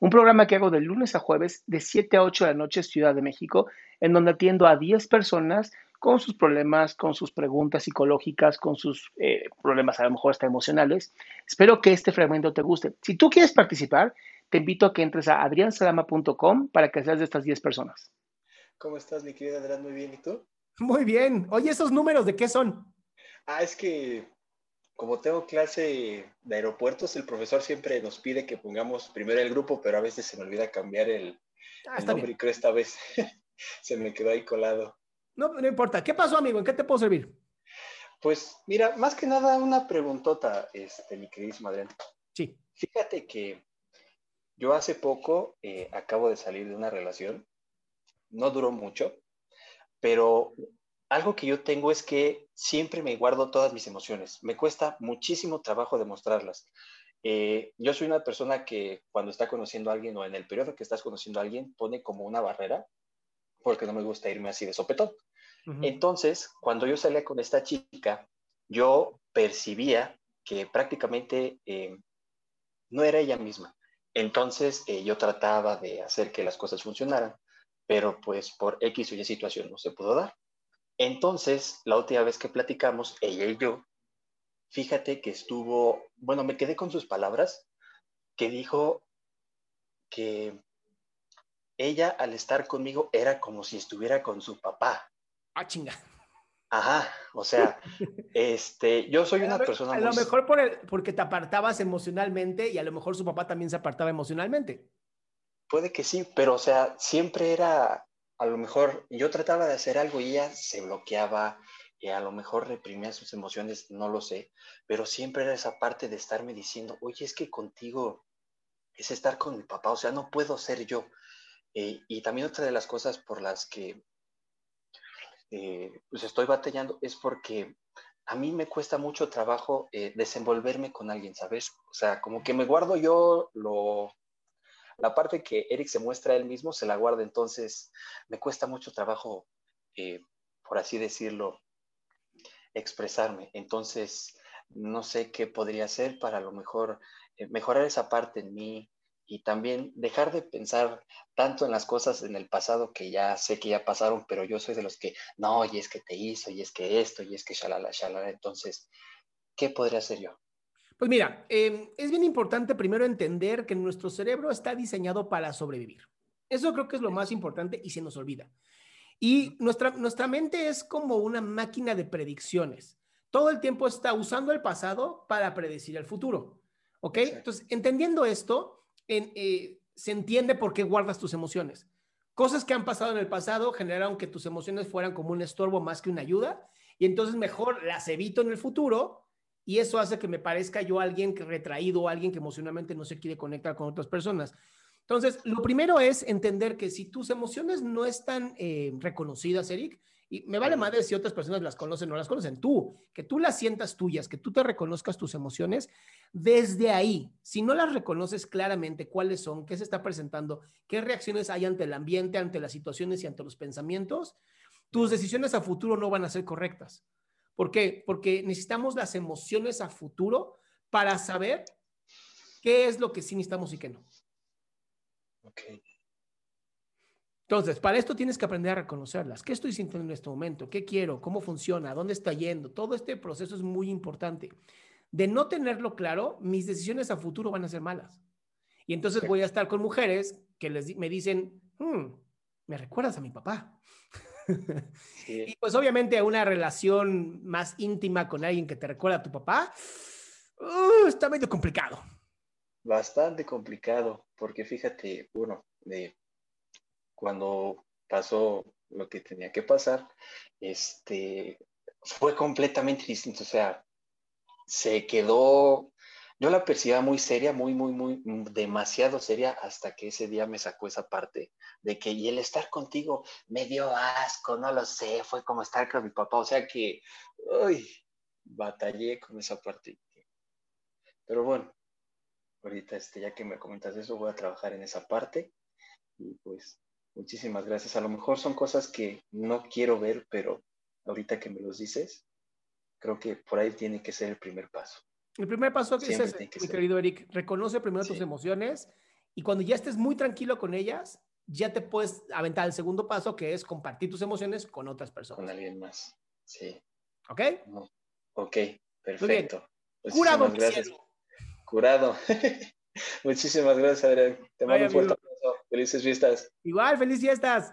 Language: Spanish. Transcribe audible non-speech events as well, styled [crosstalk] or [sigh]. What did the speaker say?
un programa que hago de lunes a jueves de 7 a 8 de la noche Ciudad de México, en donde atiendo a 10 personas con sus problemas, con sus preguntas psicológicas, con sus eh, problemas a lo mejor hasta emocionales. Espero que este fragmento te guste. Si tú quieres participar, te invito a que entres a adriansalama.com para que seas de estas 10 personas. ¿Cómo estás, mi querida Adrián? Muy bien, ¿y tú? Muy bien. Oye, ¿esos números de qué son? Ah, es que como tengo clase de aeropuertos, el profesor siempre nos pide que pongamos primero el grupo, pero a veces se me olvida cambiar el, ah, nombre y creo esta vez [laughs] se me quedó ahí colado. No, no importa. ¿Qué pasó, amigo? ¿En qué te puedo servir? Pues mira, más que nada una preguntota, este, mi queridísimo Adrián. Sí. Fíjate que yo hace poco eh, acabo de salir de una relación. No duró mucho, pero algo que yo tengo es que siempre me guardo todas mis emociones. Me cuesta muchísimo trabajo demostrarlas. Eh, yo soy una persona que cuando está conociendo a alguien o en el periodo que estás conociendo a alguien pone como una barrera porque no me gusta irme así de sopetón. Entonces, cuando yo salía con esta chica, yo percibía que prácticamente eh, no era ella misma. Entonces, eh, yo trataba de hacer que las cosas funcionaran, pero pues por X o Y situación no se pudo dar. Entonces, la última vez que platicamos, ella y yo, fíjate que estuvo, bueno, me quedé con sus palabras, que dijo que ella al estar conmigo era como si estuviera con su papá. Ah, chinga. Ajá, o sea, [laughs] este, yo soy una persona A lo mejor por porque te apartabas emocionalmente y a lo mejor su papá también se apartaba emocionalmente. Puede que sí, pero o sea, siempre era a lo mejor yo trataba de hacer algo y ella se bloqueaba y a lo mejor reprimía sus emociones, no lo sé, pero siempre era esa parte de estarme diciendo, oye, es que contigo es estar con mi papá, o sea, no puedo ser yo. Eh, y también otra de las cosas por las que eh, pues estoy batallando es porque a mí me cuesta mucho trabajo eh, desenvolverme con alguien, ¿sabes? O sea, como que me guardo yo lo, la parte que Eric se muestra él mismo se la guarda, entonces me cuesta mucho trabajo, eh, por así decirlo, expresarme. Entonces, no sé qué podría hacer para a lo mejor eh, mejorar esa parte en mí y también dejar de pensar tanto en las cosas en el pasado que ya sé que ya pasaron, pero yo soy de los que, no, y es que te hizo, y es que esto, y es que shalala, shalala. Entonces, ¿qué podría hacer yo? Pues mira, em, es bien importante primero entender que nuestro cerebro está diseñado para sobrevivir. Eso creo que es lo más importante y se nos olvida. Y nuestra, nuestra mente es como una máquina de predicciones. Todo el tiempo está usando el pasado para predecir el futuro. ¿Ok? Entonces, entendiendo esto, eh, se entiende por qué guardas tus emociones. Cosas que han pasado en el pasado generaron que tus emociones fueran como un estorbo más que una ayuda. Y entonces mejor las evito en el futuro y eso hace que me parezca yo alguien que retraído, alguien que emocionalmente no se quiere conectar con otras personas. Entonces, lo primero es entender que si tus emociones no están eh, reconocidas, Eric, y me vale madre si otras personas las conocen o no las conocen, tú, que tú las sientas tuyas, que tú te reconozcas tus emociones, desde ahí, si no las reconoces claramente cuáles son, qué se está presentando, qué reacciones hay ante el ambiente, ante las situaciones y ante los pensamientos, tus decisiones a futuro no van a ser correctas. ¿Por qué? Porque necesitamos las emociones a futuro para saber qué es lo que sí necesitamos y qué no. Ok. Entonces, para esto tienes que aprender a reconocerlas. ¿Qué estoy sintiendo en este momento? ¿Qué quiero? ¿Cómo funciona? ¿Dónde está yendo? Todo este proceso es muy importante. De no tenerlo claro, mis decisiones a futuro van a ser malas. Y entonces voy a estar con mujeres que les, me dicen, hmm, me recuerdas a mi papá. Sí. y pues obviamente una relación más íntima con alguien que te recuerda a tu papá, uh, está medio complicado. Bastante complicado, porque fíjate, uno, de cuando pasó lo que tenía que pasar, este, fue completamente distinto. O sea, se quedó, yo la percibía muy seria, muy, muy, muy, demasiado seria, hasta que ese día me sacó esa parte de que, y el estar contigo me dio asco, no lo sé, fue como estar con mi papá. O sea que, uy, batallé con esa parte. Pero bueno, ahorita, este, ya que me comentas eso, voy a trabajar en esa parte. Y pues Muchísimas gracias. A lo mejor son cosas que no quiero ver, pero ahorita que me los dices, creo que por ahí tiene que ser el primer paso. El primer paso es Siempre ese, que mi querido Eric. Reconoce primero tus Sí. emociones y cuando ya estés muy tranquilo con ellas, ya te puedes aventar el segundo paso, que es compartir tus emociones con otras Con personas. alguien más. Sí. ¿Ok? Ok, perfecto. Curado, gracias. Curado. [laughs] Muchísimas gracias, Adrián. Te mando Bye, un fuerte abrazo. Felices fiestas. Igual, feliz fiestas.